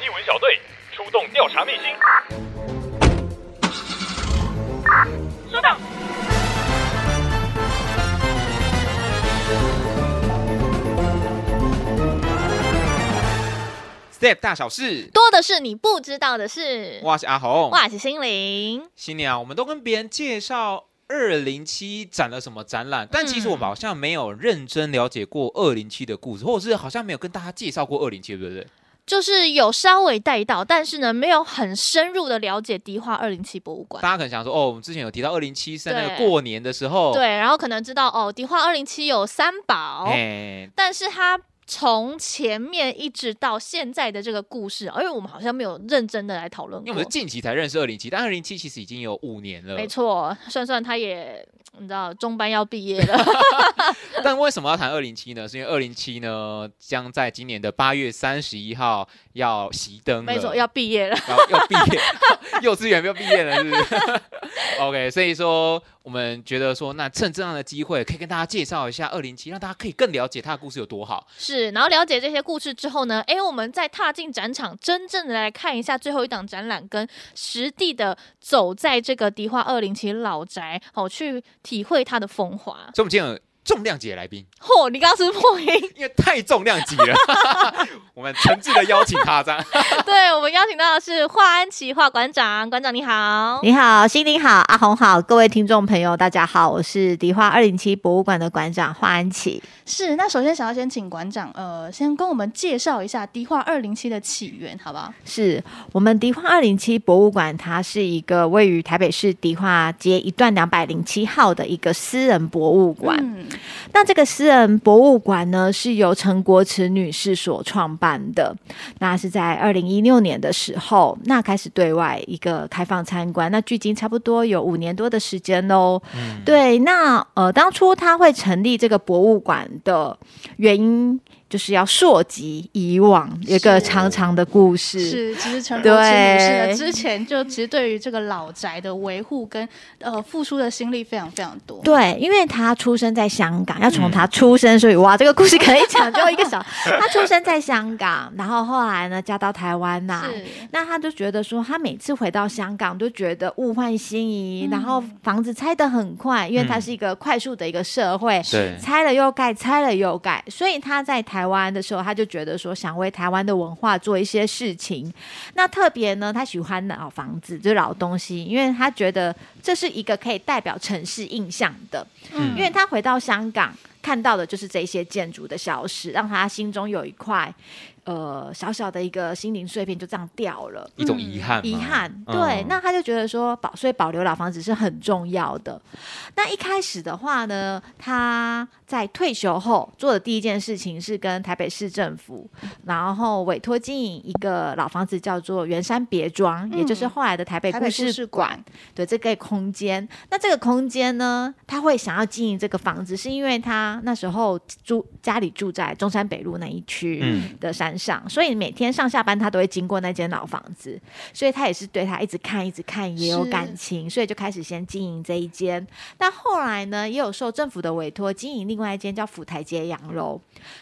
艺文小队出动调查秘辛。收到。Step 大小事多的是你不知道的事。我是阿红，我是心灵。新年啊，我们都跟别人介绍二零七展了什么展览，但其实我们好像没有认真了解过二零七的故事，或者是好像没有跟大家介绍过二零七，对不对？就是有稍微带到，但是呢，没有很深入的了解迪化二零七博物馆。大家可能想说，哦，我们之前有提到二零七是那个过年的时候，对，然后可能知道哦，迪化二零七有三宝，但是它。从前面一直到现在的这个故事，因为我们好像没有认真的来讨论过，因为我们是近期才认识二零七，但二零七其实已经有五年了。没错，算算他也，你知道中班要毕业了。但为什么要谈二零七呢？是因为二零七呢将在今年的八月三十一号要熄灯，没错，要毕业了，要要毕业，幼稚园要毕业了，是不是？OK，所以说我们觉得说，那趁这样的机会，可以跟大家介绍一下二零七，让大家可以更了解他的故事有多好。是。是，然后了解这些故事之后呢，哎，我们再踏进展场，真正的来看一下最后一档展览，跟实地的走在这个迪化二零七老宅，好去体会它的风华。重量级的来宾。嚯、哦，你刚刚是破音，因为太重量级了。我们诚挚的邀请他，这样。对，我们邀请到的是华安琪华馆长，馆长你好，你好，心灵好，阿红好，各位听众朋友大家好，我是迪化二零七博物馆的馆长华安琪。是，那首先想要先请馆长，呃，先跟我们介绍一下迪化二零七的起源，好不好？是我们迪化二零七博物馆，它是一个位于台北市迪化街一段两百零七号的一个私人博物馆。嗯，那这个私人博物馆呢，是由陈国慈女士所创办的。那是在二零一六年的时候，那开始对外一个开放参观。那距今差不多有五年多的时间喽。嗯，对，那呃，当初他会成立这个博物馆的原因，就是要溯及以往一个长长的故事。是，其实陈国慈女士呢，之前就其实对于这个老宅的维护跟呃付出的心力非常非常多。对，因为他出生在香港，要从他出生，嗯、所以哇，这个故事可以讲就一个小。他出生在香港，然后后来呢嫁到台湾呐。那他就觉得说，他每次回到香港都觉得物换星移，嗯、然后房子拆得很快，因为它是一个快速的一个社会，嗯、拆了又盖，拆了又盖，所以他在台。台湾的时候，他就觉得说想为台湾的文化做一些事情。那特别呢，他喜欢老房子，就是老东西，因为他觉得这是一个可以代表城市印象的。嗯，因为他回到香港看到的就是这些建筑的消失，让他心中有一块。呃，小小的一个心灵碎片就这样掉了，一种遗憾。遗憾，对。嗯、那他就觉得说保，所以保留老房子是很重要的。那一开始的话呢，他在退休后做的第一件事情是跟台北市政府，然后委托经营一个老房子，叫做圆山别庄，嗯、也就是后来的台北故事馆。对，这个空间。那这个空间呢，他会想要经营这个房子，是因为他那时候住家里住在中山北路那一区的山。上，所以每天上下班他都会经过那间老房子，所以他也是对他一直看一直看也有感情，所以就开始先经营这一间。但后来呢，也有受政府的委托经营另外一间叫府台街洋楼，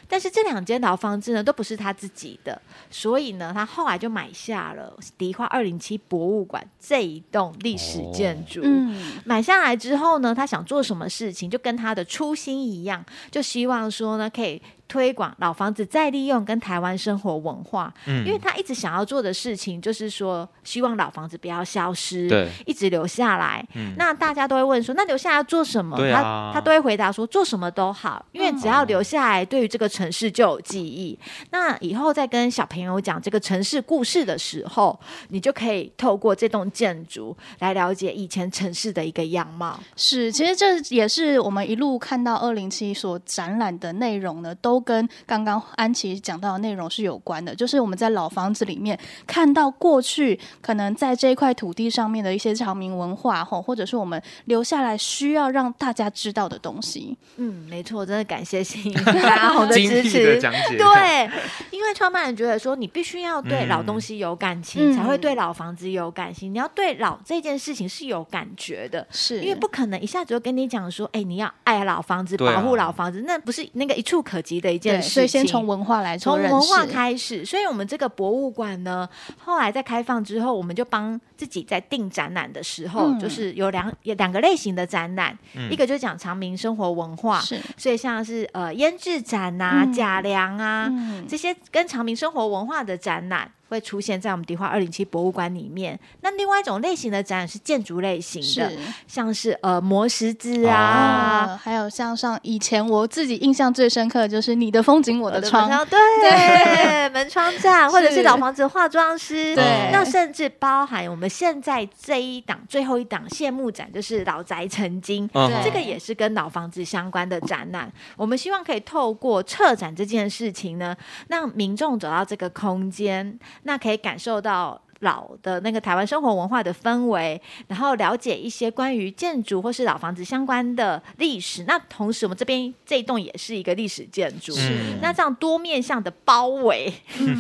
但是这两间老房子呢都不是他自己的，所以呢他后来就买下了迪化二零七博物馆这一栋历史建筑。嗯，买下来之后呢，他想做什么事情，就跟他的初心一样，就希望说呢可以。推广老房子再利用跟台湾生活文化，嗯，因为他一直想要做的事情就是说，希望老房子不要消失，对，一直留下来。嗯，那大家都会问说，那留下来做什么？啊、他他都会回答说，做什么都好，因为只要留下来，对于这个城市就有记忆。嗯、那以后再跟小朋友讲这个城市故事的时候，你就可以透过这栋建筑来了解以前城市的一个样貌。是，其实这也是我们一路看到二零七所展览的内容呢，都。都跟刚刚安琪讲到的内容是有关的，就是我们在老房子里面看到过去可能在这一块土地上面的一些常民文化，吼，或者是我们留下来需要让大家知道的东西。嗯，没错，真的感谢心阿 红的支持。的讲解对，因为创办人觉得说，你必须要对老东西有感情，嗯、才会对老房子有感情。你要对老这件事情是有感觉的，是因为不可能一下子就跟你讲说，哎，你要爱老房子，保护老房子，啊、那不是那个一触可及。的一件事情。所以先从文化来从文化开始。所以我们这个博物馆呢，后来在开放之后，我们就帮自己在定展览的时候，嗯、就是有两有两个类型的展览，嗯、一个就讲长明生活文化，是所以像是呃腌制展啊、假粮、嗯、啊、嗯、这些跟长明生活文化的展览。会出现在我们迪化二零七博物馆里面。那另外一种类型的展览是建筑类型的，是。像是呃磨石子啊、哦，还有像上以前我自己印象最深刻的就是你的风景我的窗，的对，对。门窗站，或者是老房子化妆师，对，那甚至包含我们现在这一档最后一档谢幕展，就是老宅曾经，对，这个也是跟老房子相关的展览。我们希望可以透过策展这件事情呢，让民众走到这个空间。那可以感受到老的那个台湾生活文化的氛围，然后了解一些关于建筑或是老房子相关的历史。那同时，我们这边这一栋也是一个历史建筑，是那这样多面向的包围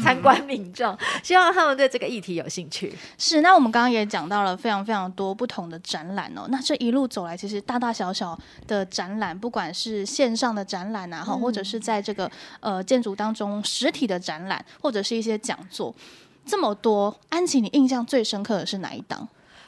参观民众，希望他们对这个议题有兴趣。是，那我们刚刚也讲到了非常非常多不同的展览哦。那这一路走来，其实大大小小的展览，不管是线上的展览啊，哈、嗯，或者是在这个呃建筑当中实体的展览，或者是一些讲座。这么多，安琪，你印象最深刻的是哪一档？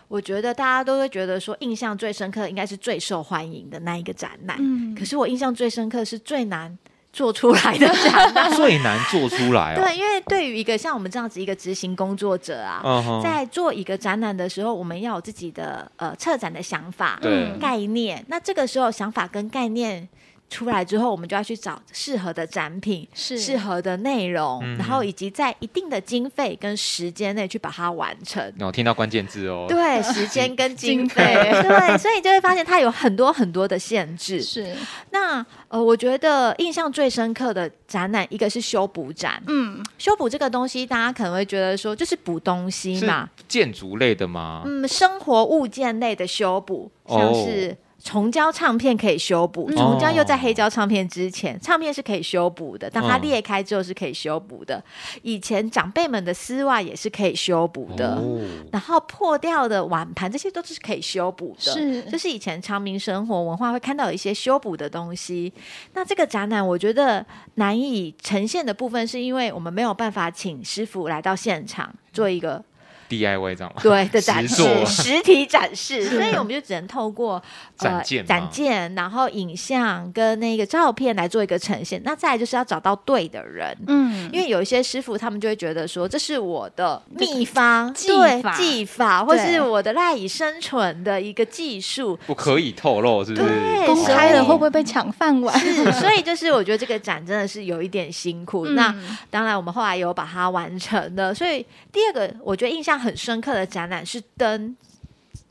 我觉得大家都会觉得说，印象最深刻的应该是最受欢迎的那一个展览。嗯，可是我印象最深刻是最难做出来的展览，最难做出来哦。对，因为对于一个像我们这样子一个执行工作者啊，uh huh. 在做一个展览的时候，我们要有自己的呃策展的想法、对概念。那这个时候想法跟概念。出来之后，我们就要去找适合的展品，是适合的内容，嗯、然后以及在一定的经费跟时间内去把它完成。我、哦、听到关键字哦，对，时间跟经费，对，所以你就会发现它有很多很多的限制。是，那呃，我觉得印象最深刻的展览，一个是修补展。嗯，修补这个东西，大家可能会觉得说，就是补东西嘛，建筑类的吗？嗯，生活物件类的修补，像是。哦虫胶唱片可以修补，重胶又在黑胶唱片之前，唱片是可以修补的。当它裂开之后是可以修补的。以前长辈们的丝袜也是可以修补的，然后破掉的碗盘这些都是可以修补的。是，就是以前长明生活文化会看到有一些修补的东西。那这个展览我觉得难以呈现的部分，是因为我们没有办法请师傅来到现场做一个。DIY 这样吗？对的展示，实体展示，所以我们就只能透过展件、展件，然后影像跟那个照片来做一个呈现。那再来就是要找到对的人，嗯，因为有一些师傅他们就会觉得说，这是我的秘方、技法、技法，或是我的赖以生存的一个技术，不可以透露，是不是？对，公开了会不会被抢饭碗？是，所以就是我觉得这个展真的是有一点辛苦。那当然，我们后来有把它完成的。所以第二个，我觉得印象。很深刻的展览是灯，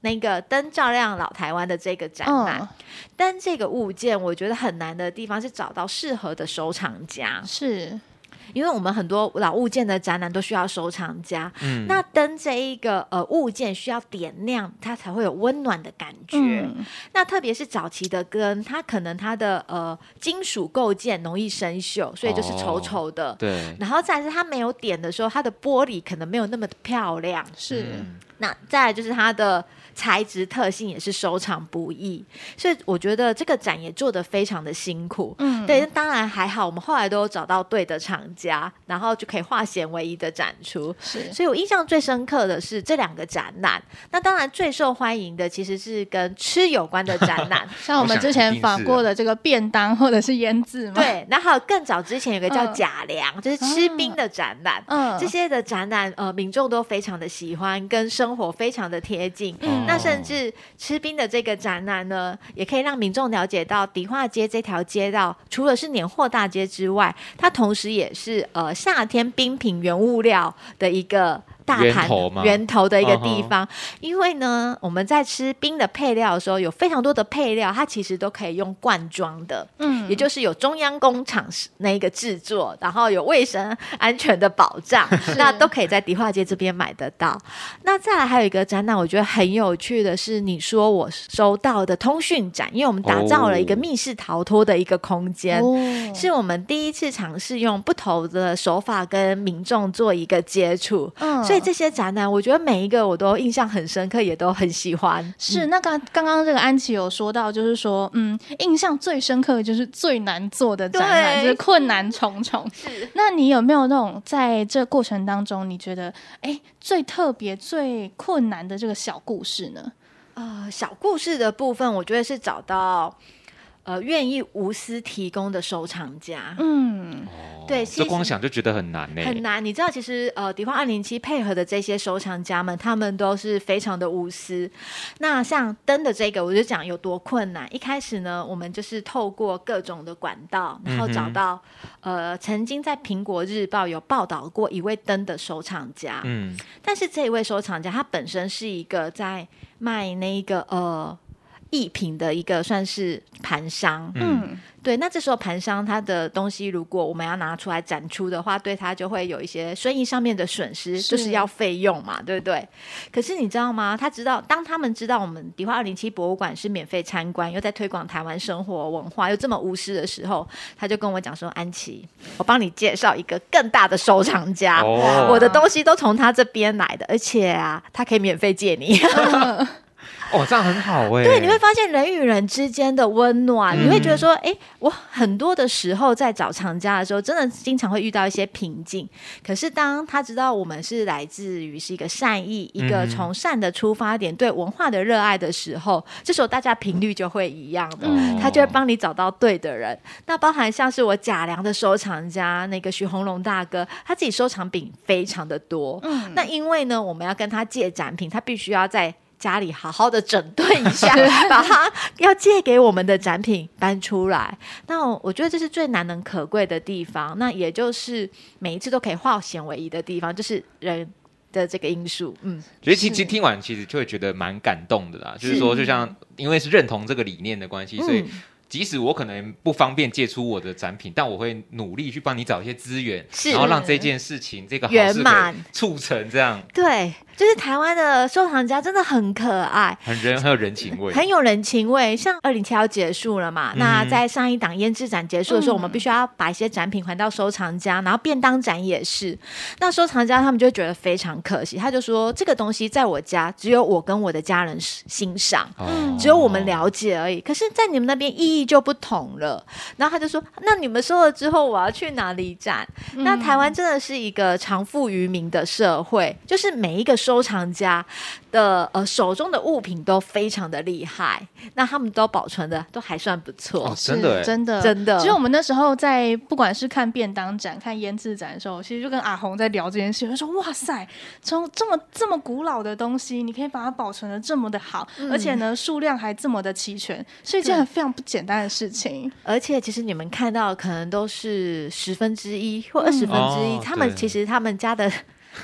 那个灯照亮老台湾的这个展览。哦、灯这个物件，我觉得很难的地方是找到适合的收藏家。是。因为我们很多老物件的展览都需要收藏家，嗯，那灯这一个呃物件需要点亮，它才会有温暖的感觉。嗯、那特别是早期的灯，它可能它的呃金属构件容易生锈，所以就是丑丑的。哦、对。然后再是它没有点的时候，它的玻璃可能没有那么的漂亮。是。嗯、那再来就是它的。材质特性也是收藏不易，所以我觉得这个展也做得非常的辛苦。嗯，对，当然还好，我们后来都有找到对的厂家，然后就可以化险为夷的展出。是，所以我印象最深刻的是这两个展览。那当然最受欢迎的其实是跟吃有关的展览，像我们之前访过的这个便当或者是腌制嘛。对，然后还有更早之前有个叫假粮，嗯、就是吃冰的展览。嗯，这些的展览呃，民众都非常的喜欢，跟生活非常的贴近。嗯。那甚至吃冰的这个展览呢，也可以让民众了解到迪化街这条街道，除了是年货大街之外，它同时也是呃夏天冰品原物料的一个。大盘源头的一个地方，uh huh. 因为呢，我们在吃冰的配料的时候，有非常多的配料，它其实都可以用罐装的，嗯，也就是有中央工厂那一个制作，然后有卫生安全的保障，那都可以在迪化街这边买得到。那再来还有一个展览，我觉得很有趣的是，你说我收到的通讯展，因为我们打造了一个密室逃脱的一个空间，哦、是我们第一次尝试用不同的手法跟民众做一个接触，嗯。所以这些展览，我觉得每一个我都印象很深刻，也都很喜欢。是，那刚刚刚这个安琪有说到，就是说，嗯，印象最深刻的就是最难做的展览，就是困难重重。是，那你有没有那种在这过程当中，你觉得哎最特别、最困难的这个小故事呢？呃，小故事的部分，我觉得是找到。呃，愿意无私提供的收藏家，嗯，对，这光想就觉得很难呢，很难。你知道，其实呃，迪化二零七配合的这些收藏家们，他们都是非常的无私。那像灯的这个，我就讲有多困难。一开始呢，我们就是透过各种的管道，然后找到、嗯、呃，曾经在苹果日报有报道过一位灯的收藏家，嗯，但是这一位收藏家他本身是一个在卖那个呃。艺品的一个算是盘商，嗯，对。那这时候盘商他的东西，如果我们要拿出来展出的话，对他就会有一些生意上面的损失，是就是要费用嘛，对不对？可是你知道吗？他知道，当他们知道我们迪化二零七博物馆是免费参观，又在推广台湾生活文化，又这么无私的时候，他就跟我讲说：“安琪，我帮你介绍一个更大的收藏家，哦、我的东西都从他这边来的，而且啊，他可以免费借你。嗯”哦，这样很好哎。对，你会发现人与人之间的温暖，嗯、你会觉得说，哎，我很多的时候在找藏家的时候，真的经常会遇到一些瓶颈。可是当他知道我们是来自于是一个善意，一个从善的出发点，对文化的热爱的时候，这时候大家频率就会一样的，嗯、他就会帮你找到对的人。那包含像是我贾良的收藏家那个徐红龙大哥，他自己收藏品非常的多。嗯，那因为呢，我们要跟他借展品，他必须要在。家里好好的整顿一下，把他要借给我们的展品搬出来。那我觉得这是最难能可贵的地方。那也就是每一次都可以化险为夷的地方，就是人的这个因素。嗯，所以其实听完其实就会觉得蛮感动的啦。是就是说，就像因为是认同这个理念的关系，所以。即使我可能不方便借出我的展品，但我会努力去帮你找一些资源，是然后让这件事情这个好事可以促成这样。对，就是台湾的收藏家真的很可爱，很人很有人情味，很有人情味。像二零七要结束了嘛，嗯、那在上一档胭脂展结束的时候，嗯、我们必须要把一些展品还到收藏家，然后便当展也是。那收藏家他们就觉得非常可惜，他就说这个东西在我家只有我跟我的家人欣赏，嗯、只有我们了解而已。可是，在你们那边意义。就不同了，然后他就说：“那你们收了之后，我要去哪里展？”嗯、那台湾真的是一个藏富于民的社会，就是每一个收藏家的呃手中的物品都非常的厉害，那他们都保存的都还算不错，哦、真的真的真的。其实我们那时候在不管是看便当展、看腌制展的时候，其实就跟阿红在聊这件事，他说：“哇塞，从这么这么古老的东西，你可以把它保存的这么的好，嗯、而且呢数量还这么的齐全，是一件非常不简单的事情。而且其实你们看到可能都是十分之一或二十分之一，嗯、他们其实他们家的。”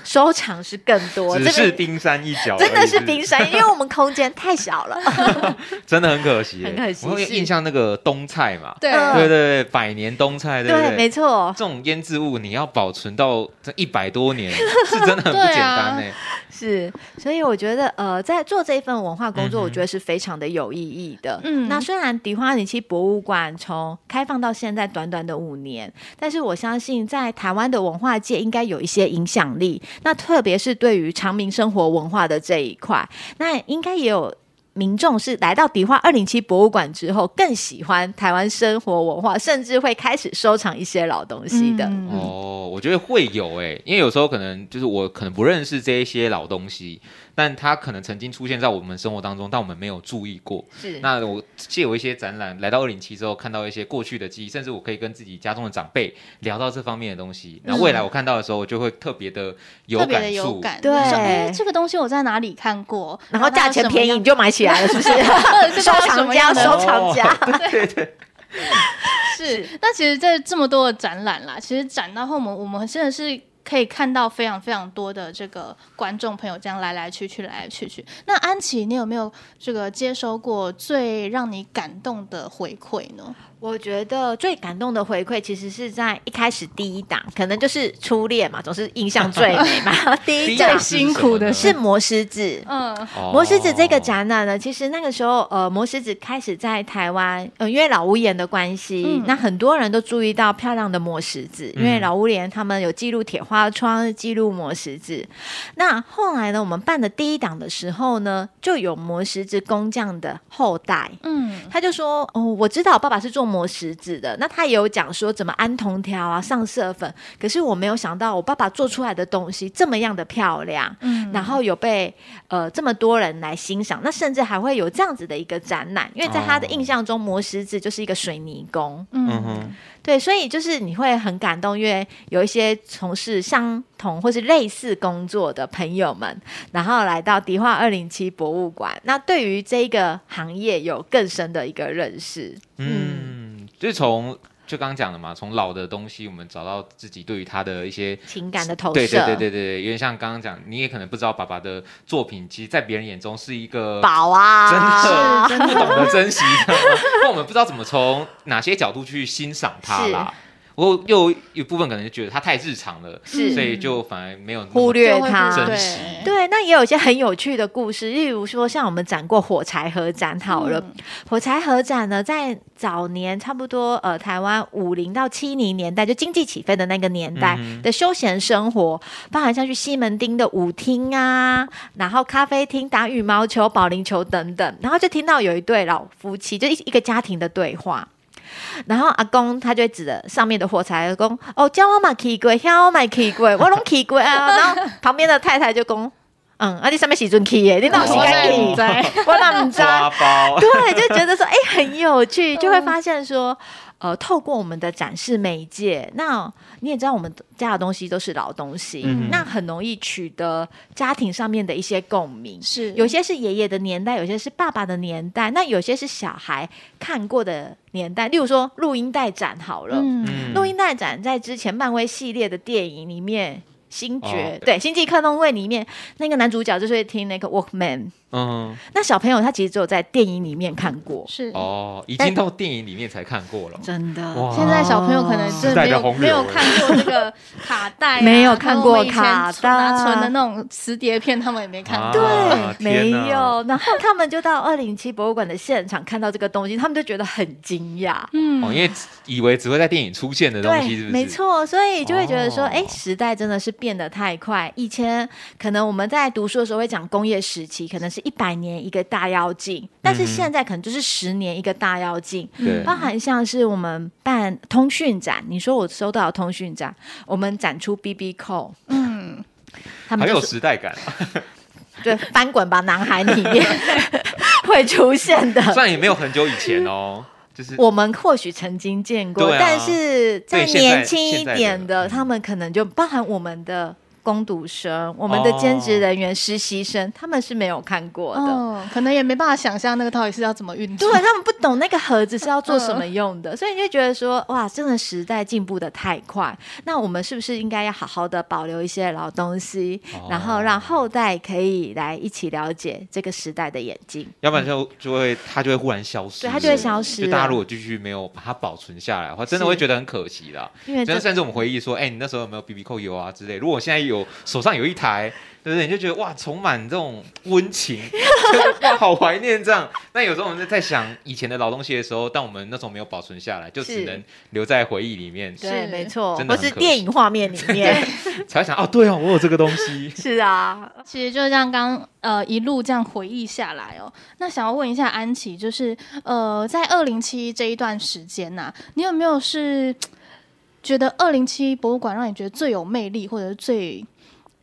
收藏是更多，只是冰山一角，真的是冰山，因为我们空间太小了，真的很可惜，很可惜。我有印象那个冬菜嘛，对对对，百年冬菜，对对，没错。这种腌制物你要保存到这一百多年，是真的很不简单呢。是，所以我觉得呃，在做这一份文化工作，我觉得是非常的有意义的。嗯，那虽然迪化二零七博物馆从开放到现在短短的五年，但是我相信在台湾的文化界应该有一些影响力。那特别是对于长明生活文化的这一块，那应该也有民众是来到迪化二零七博物馆之后，更喜欢台湾生活文化，甚至会开始收藏一些老东西的。嗯、哦，我觉得会有诶、欸，因为有时候可能就是我可能不认识这一些老东西。但它可能曾经出现在我们生活当中，但我们没有注意过。是，那我借有一些展览来到二零七之后，看到一些过去的记忆，甚至我可以跟自己家中的长辈聊到这方面的东西。那、嗯、未来我看到的时候，我就会特别的有感触。特别的有感。对，哎，这个东西我在哪里看过？然后价钱便宜你就买起来了，是不是？收藏家，收藏家。对对。是。那其实，在这么多的展览啦，其实展到后面，我们真的是。可以看到非常非常多的这个观众朋友这样来来去去来来去去。那安琪，你有没有这个接收过最让你感动的回馈呢？我觉得最感动的回馈，其实是在一开始第一档，可能就是初恋嘛，总是印象最美嘛。第一最辛苦的是魔石子，嗯，魔石子这个展览呢，其实那个时候，呃，魔石子开始在台湾，呃，因为老屋檐的关系，嗯、那很多人都注意到漂亮的魔石子，因为老屋檐他们有记录铁花窗记录磨石子。那后来呢，我们办的第一档的时候呢，就有磨石子工匠的后代，嗯，他就说哦，我知道我爸爸是做磨石子的，那他也有讲说怎么安铜条啊、上色粉，可是我没有想到我爸爸做出来的东西这么样的漂亮，嗯，然后有被呃这么多人来欣赏，那甚至还会有这样子的一个展览，因为在他的印象中，磨石子就是一个水泥工，嗯哼。对，所以就是你会很感动，因为有一些从事相同或是类似工作的朋友们，然后来到迪化二零七博物馆，那对于这个行业有更深的一个认识。嗯，嗯就是从。就刚刚讲的嘛，从老的东西，我们找到自己对于他的一些情感的投射。对对对对对，有点像刚刚讲，你也可能不知道爸爸的作品，其实，在别人眼中是一个宝啊，真的真不懂得珍惜，那我们不知道怎么从哪些角度去欣赏它啦。我又有一部分可能就觉得它太日常了，是，所以就反而没有忽略它。珍惜。对，那也有一些很有趣的故事，例如说像我们展过火柴盒展好了，嗯、火柴盒展呢，在早年差不多呃台湾五零到七零年代就经济起飞的那个年代的休闲生活，嗯、包含像去西门町的舞厅啊，然后咖啡厅打羽毛球、保龄球等等，然后就听到有一对老夫妻就一一个家庭的对话。然后阿公他就会指着上面的火柴阿公：“哦，叫我买奇怪，叫我买奇怪，我拢奇怪啊。”然后旁边的太太就讲：“嗯，啊，你什么时阵去耶，你哪时间去？我哪唔知？对，就觉得说，哎、欸，很有趣，就会发现说。呃，透过我们的展示媒介，那你也知道，我们家的东西都是老东西，嗯、那很容易取得家庭上面的一些共鸣。是，有些是爷爷的年代，有些是爸爸的年代，那有些是小孩看过的年代。例如说，录音带展好了，嗯、录音带展在之前漫威系列的电影里面，星爵、哦、对《星际特工队》里面那个男主角就是会听那个 Walkman。嗯，那小朋友他其实只有在电影里面看过，是。哦，已经到电影里面才看过了，真的。现在小朋友可能是没有没有看过这个卡带，没有看过 卡带。存的那种磁碟片，他们也没看过，对，没有。然后他们就到二零七博物馆的现场看到这个东西，他们就觉得很惊讶，嗯，因为以为只会在电影出现的东西，是不是？没错，所以就会觉得说，哎，时代真的是变得太快。以前可能我们在读书的时候会讲工业时期，可能是。一百年一个大妖精，但是现在可能就是十年一个大妖精，嗯、包含像是我们办通讯展，你说我收到通讯展，我们展出 BB Call，嗯，他们很有时代感，对，翻滚吧男孩里面会出现的，虽然也没有很久以前哦，就是我们或许曾经见过，啊、但是再年轻一点的，他们可能就包含我们的。工读生，我们的兼职人员、实习生，哦、他们是没有看过的，哦，可能也没办法想象那个到底是要怎么运作。对，他们不懂那个盒子是要做什么用的，嗯、所以你就觉得说，哇，真的时代进步的太快。那我们是不是应该要好好的保留一些老东西，哦、然后让后代可以来一起了解这个时代的演进？要不然就就会它就会忽然消失，对，它就会消失。就大家如果继续没有把它保存下来的话，真的会觉得很可惜的。因为甚至我们回忆说，哎、欸，你那时候有没有 BB 扣油啊之类？如果现在有手上有一一台，对不对？你就觉得哇，充满这种温情，哇，好怀念这样。那有时候我们在想以前的老东西的时候，但我们那种没有保存下来，就只能留在回忆里面。是，是没错，或是电影画面里面才会想哦，对哦，我有这个东西。是啊，其实就像刚呃一路这样回忆下来哦。那想要问一下安琪，就是呃，在二零七这一段时间呐、啊，你有没有是觉得二零七博物馆让你觉得最有魅力，或者是最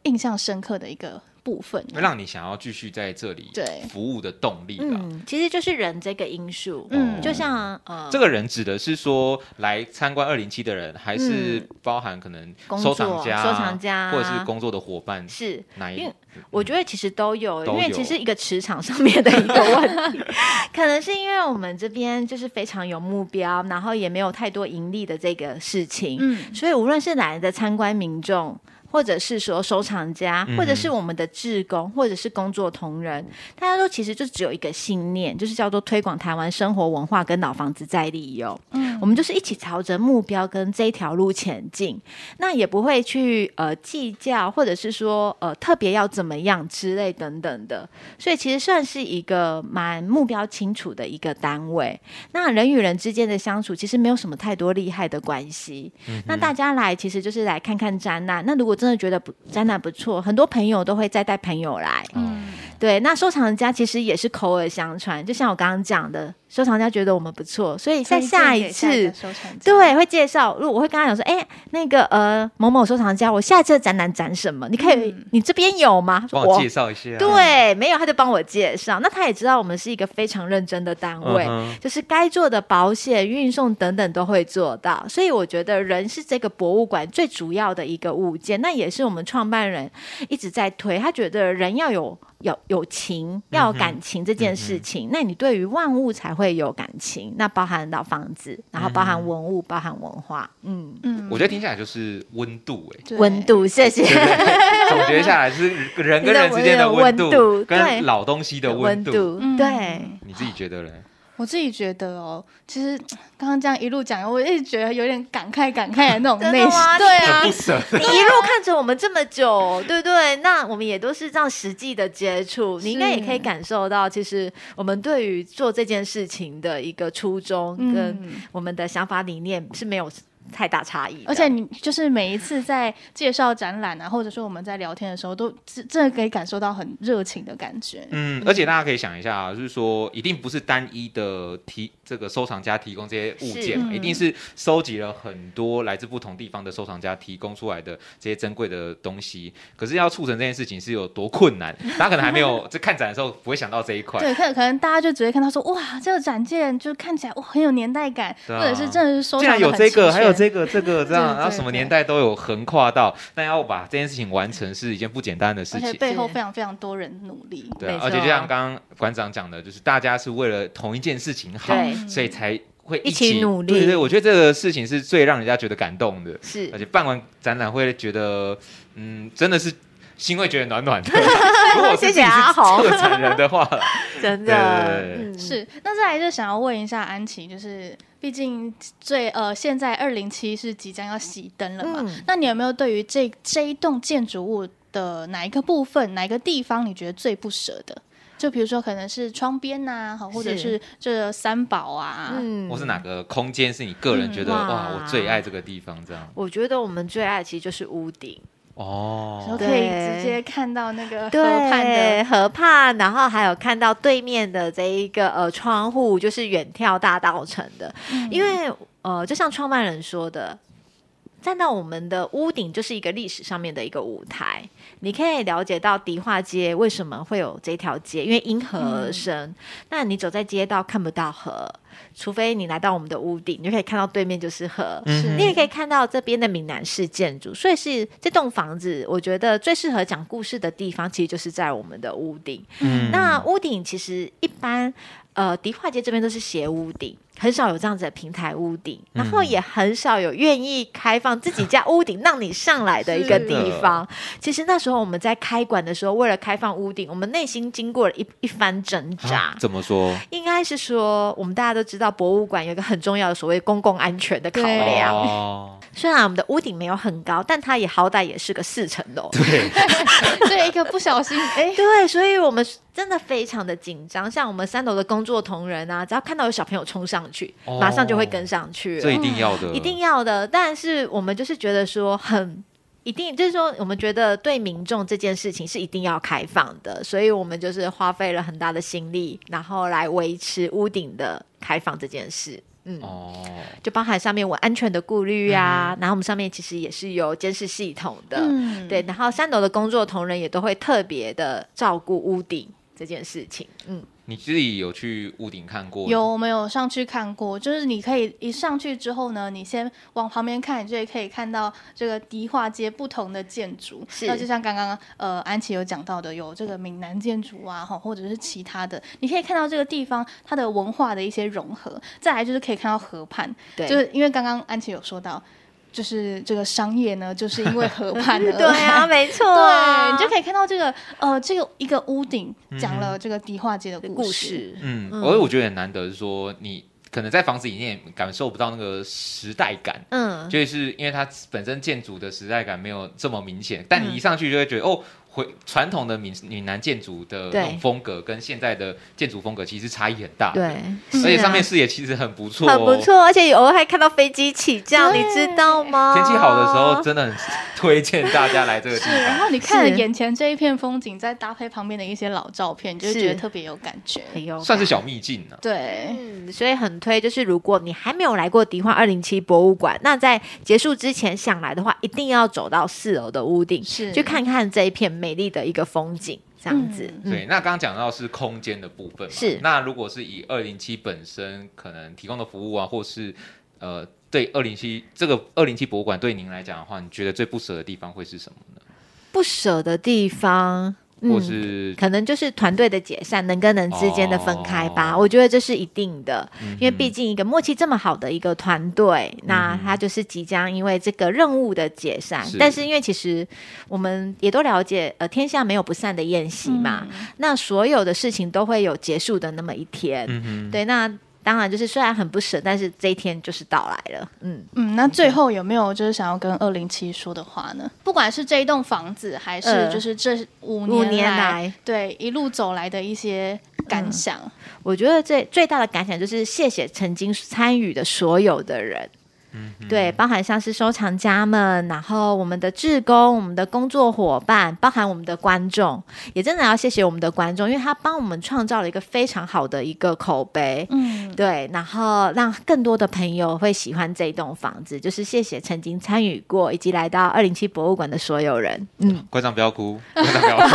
印象深刻的一个部分，会让你想要继续在这里对服务的动力吧。嗯，其实就是人这个因素。嗯，就像呃，这个人指的是说来参观二零七的人，还是包含可能收藏家、收藏家或者是工作的伙伴？是哪一？我觉得其实都有，因为其实一个磁场上面的一个问题，可能是因为我们这边就是非常有目标，然后也没有太多盈利的这个事情。嗯，所以无论是来的参观民众。或者是说收藏家，或者是我们的志工，或者是工作同仁，大家都其实就只有一个信念，就是叫做推广台湾生活文化跟老房子再利用。嗯，我们就是一起朝着目标跟这一条路前进，那也不会去呃计较，或者是说呃特别要怎么样之类等等的，所以其实算是一个蛮目标清楚的一个单位。那人与人之间的相处其实没有什么太多厉害的关系。嗯、那大家来其实就是来看看展览。那如果真的觉得不展览不错，很多朋友都会再带朋友来。嗯，对。那收藏家其实也是口耳相传，就像我刚刚讲的。收藏家觉得我们不错，所以在下一次，一对，会介绍。如果我会跟他讲说，哎，那个呃某某收藏家，我下一次的展览展什么？你可以，嗯、你这边有吗？帮我介绍一下，啊。对，没有他就帮我介绍。那他也知道我们是一个非常认真的单位，嗯、就是该做的保险、运送等等都会做到。所以我觉得人是这个博物馆最主要的一个物件，那也是我们创办人一直在推。他觉得人要有。有有情，要有感情这件事情，那你对于万物才会有感情，那包含到房子，然后包含文物，嗯、包含文化，嗯。嗯，我觉得听起来就是温度、欸，哎，温度，谢谢。总结下来是人跟人之间的温度，跟老东西的温度，度，对，你自己觉得嘞？我自己觉得哦，其实刚刚这样一路讲，我一直觉得有点感慨感慨的那种内心。对啊，你一路看着我们这么久，对不对？那我们也都是这样实际的接触，你应该也可以感受到，其实我们对于做这件事情的一个初衷跟我们的想法理念是没有。太大差异，而且你就是每一次在介绍展览啊，或者说我们在聊天的时候，都真的可以感受到很热情的感觉。嗯，而且大家可以想一下啊，就是说一定不是单一的提这个收藏家提供这些物件，嗯、一定是收集了很多来自不同地方的收藏家提供出来的这些珍贵的东西。可是要促成这件事情是有多困难，大家可能还没有在看展的时候不会想到这一块。对，可可能大家就只会看到说，哇，这个展件就看起来哇很有年代感，啊、或者是真的是收藏有这个，还有。这个这个 这样，然后什么年代都有横跨到，但要把这件事情完成是一件不简单的事情，而且背后非常非常多人努力。对，而且就像刚刚馆长讲的，就是大家是为了同一件事情好，所以才会一起努力。对对，我觉得这个事情是最让人家觉得感动的。是，而且办完展览会觉得，嗯，真的是心会觉得暖暖的。如果是自己是策展人的话，真的是。那再来就想要问一下安琪，就是。毕竟最呃，现在二零七是即将要熄灯了嘛？嗯、那你有没有对于这这一栋建筑物的哪一个部分、哪一个地方，你觉得最不舍的？就比如说，可能是窗边呐、啊，或者是这三宝啊，嗯，或是哪个空间是你个人觉得、嗯、哇，哇，我最爱这个地方？这样，我觉得我们最爱其实就是屋顶。哦，可以直接看到那个河畔的河畔，然后还有看到对面的这一个呃窗户，就是远眺大道城的。嗯、因为呃，就像创办人说的，站到我们的屋顶就是一个历史上面的一个舞台，你可以了解到迪化街为什么会有这条街，因为因河而生。嗯、那你走在街道看不到河。除非你来到我们的屋顶，你就可以看到对面就是河，是你也可以看到这边的闽南式建筑。所以是这栋房子，我觉得最适合讲故事的地方，其实就是在我们的屋顶。嗯，那屋顶其实一般，呃，迪化街这边都是斜屋顶。很少有这样子的平台屋顶，然后也很少有愿意开放自己家屋顶让你上来的一个地方。其实那时候我们在开馆的时候，为了开放屋顶，我们内心经过了一一番挣扎。啊，怎么说？应该是说，我们大家都知道，博物馆有一个很重要的所谓公共安全的考量。哦，虽然我们的屋顶没有很高，但它也好歹也是个四层楼。对，对，一个不小心，哎，对，所以我们真的非常的紧张。像我们三楼的工作同仁啊，只要看到有小朋友冲上去，马上就会跟上去，这一定要的，一定要的。但是我们就是觉得说，很一定，就是说，我们觉得对民众这件事情是一定要开放的，所以我们就是花费了很大的心力，然后来维持屋顶的开放这件事。嗯，哦，就包含上面我安全的顾虑啊，然后我们上面其实也是有监视系统的，嗯。对，然后三楼的工作同仁也都会特别的照顾屋顶这件事情，嗯。你自己有去屋顶看过？有，我们有上去看过。就是你可以一上去之后呢，你先往旁边看，你就可以看到这个迪化街不同的建筑。是，那就像刚刚呃安琪有讲到的，有这个闽南建筑啊，哈，或者是其他的，你可以看到这个地方它的文化的一些融合。再来就是可以看到河畔，对，就是因为刚刚安琪有说到。就是这个商业呢，就是因为 河畔的。对啊，没错啊，对，你就可以看到这个呃，这个一个屋顶讲了这个迪化街的故事。嗯，而、嗯、我觉得很难得是说你。可可能在房子里面感受不到那个时代感，嗯，就是因为它本身建筑的时代感没有这么明显，但你一上去就会觉得、嗯、哦。传统的闽闽南建筑的那种风格跟现在的建筑风格其实差异很大，对，而且上面视野其实很不错、哦，很不错，而且偶尔还看到飞机起降，你知道吗？天气好的时候真的很推荐大家来这个地方。然后你看了眼前这一片风景，再搭配旁边的一些老照片，你就觉得特别有感觉，很有算是小秘境呢、啊。对、嗯，所以很推，就是如果你还没有来过迪化二零七博物馆，那在结束之前想来的话，一定要走到四楼的屋顶，是。去看看这一片美丽的一个风。景这样子，嗯、对。那刚刚讲到是空间的部分嘛，是。那如果是以二零七本身可能提供的服务啊，或是呃，对二零七这个二零七博物馆对您来讲的话，你觉得最不舍的地方会是什么呢？不舍的地方。或是、嗯、可能就是团队的解散，人跟人之间的分开吧。哦、我觉得这是一定的，嗯、因为毕竟一个默契这么好的一个团队，嗯、那他就是即将因为这个任务的解散。是但是因为其实我们也都了解，呃，天下没有不散的宴席嘛。嗯、那所有的事情都会有结束的那么一天。对，那。当然，就是虽然很不舍，但是这一天就是到来了。嗯嗯，那最后有没有就是想要跟二零七说的话呢？不管是这一栋房子，还是就是这五年来，五年来对一路走来的一些感想，嗯、我觉得最最大的感想就是谢谢曾经参与的所有的人。嗯，对，包含像是收藏家们，然后我们的志工、我们的工作伙伴，包含我们的观众，也真的要谢谢我们的观众，因为他帮我们创造了一个非常好的一个口碑。嗯，对，然后让更多的朋友会喜欢这栋房子，就是谢谢曾经参与过以及来到二零七博物馆的所有人。嗯，馆长不要哭，馆长不要哭，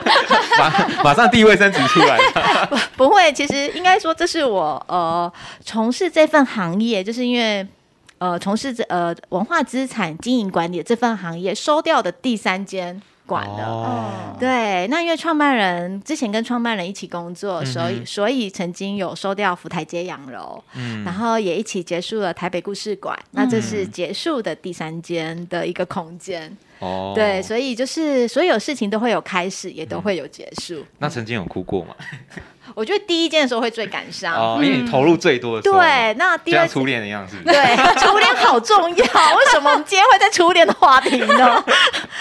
马上地位升级出来不。不会，其实应该说这是我呃从事这份行业，就是因为。呃，从事这呃文化资产经营管理的这份行业，收掉的第三间馆了。哦，对，那因为创办人之前跟创办人一起工作，嗯、所以所以曾经有收掉福台街洋楼，嗯，然后也一起结束了台北故事馆。嗯、那这是结束的第三间的一个空间。哦，对，所以就是所有事情都会有开始，也都会有结束。嗯、那曾经有哭过吗？我觉得第一件的时候会最感伤，哦，因为你投入最多的时候。对，那第二初恋的样子。对，初恋好重要。为什么我们今天会在初恋的话题呢？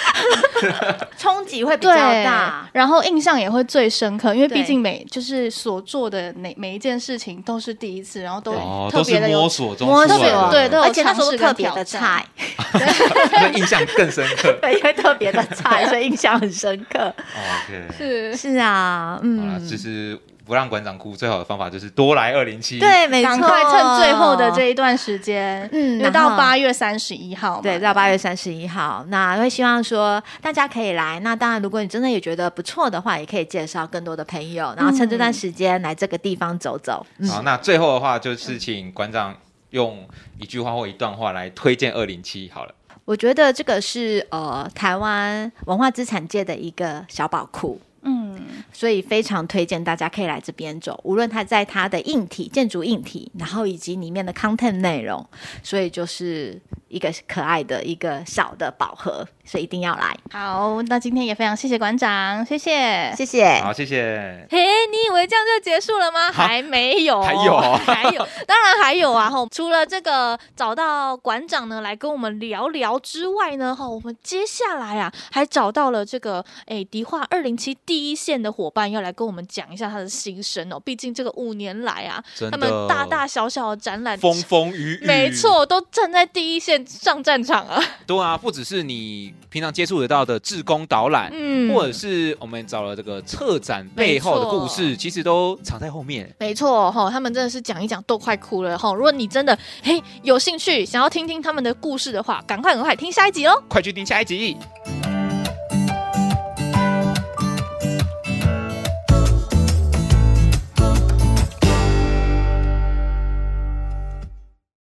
冲击会比较大，然后印象也会最深刻，因为毕竟每就是所做的每每一件事情都是第一次，然后都特别的摸索中摸索，对，而且那时候特别的菜，对，印象更深刻。对，因为特别的菜，所以印象很深刻。OK，是是啊，嗯，就是。不让馆长哭，最好的方法就是多来二零七。对，没错，赶快趁最后的这一段时间，嗯，到八月三十一号，对，到八月三十一号。那会希望说大家可以来。那当然，如果你真的也觉得不错的话，也可以介绍更多的朋友，然后趁这段时间来这个地方走走。嗯、好，那最后的话就是请馆长用一句话或一段话来推荐二零七。好了，我觉得这个是呃台湾文化资产界的一个小宝库。嗯，所以非常推荐大家可以来这边走，无论它在它的硬体、建筑硬体，然后以及里面的 content 内容，所以就是。一个可爱的一个小的宝盒，所以一定要来。好，那今天也非常谢谢馆长，谢谢，谢谢，好，谢谢。嘿，你以为这样就结束了吗？还没有，还有，还有，当然还有啊！哈，除了这个找到馆长呢来跟我们聊聊之外呢，哈，我们接下来啊还找到了这个哎迪化二零七第一线的伙伴要来跟我们讲一下他的心声哦。毕竟这个五年来啊，他们大大小小的展览，风风雨雨，没错，都站在第一线。上战场啊！对啊，不只是你平常接触得到的志工导览，嗯，或者是我们找了这个策展背后的故事，其实都藏在后面。没错，哈，他们真的是讲一讲都快哭了哈。如果你真的嘿有兴趣想要听听他们的故事的话，赶快赶快听下一集哦！快去听下一集。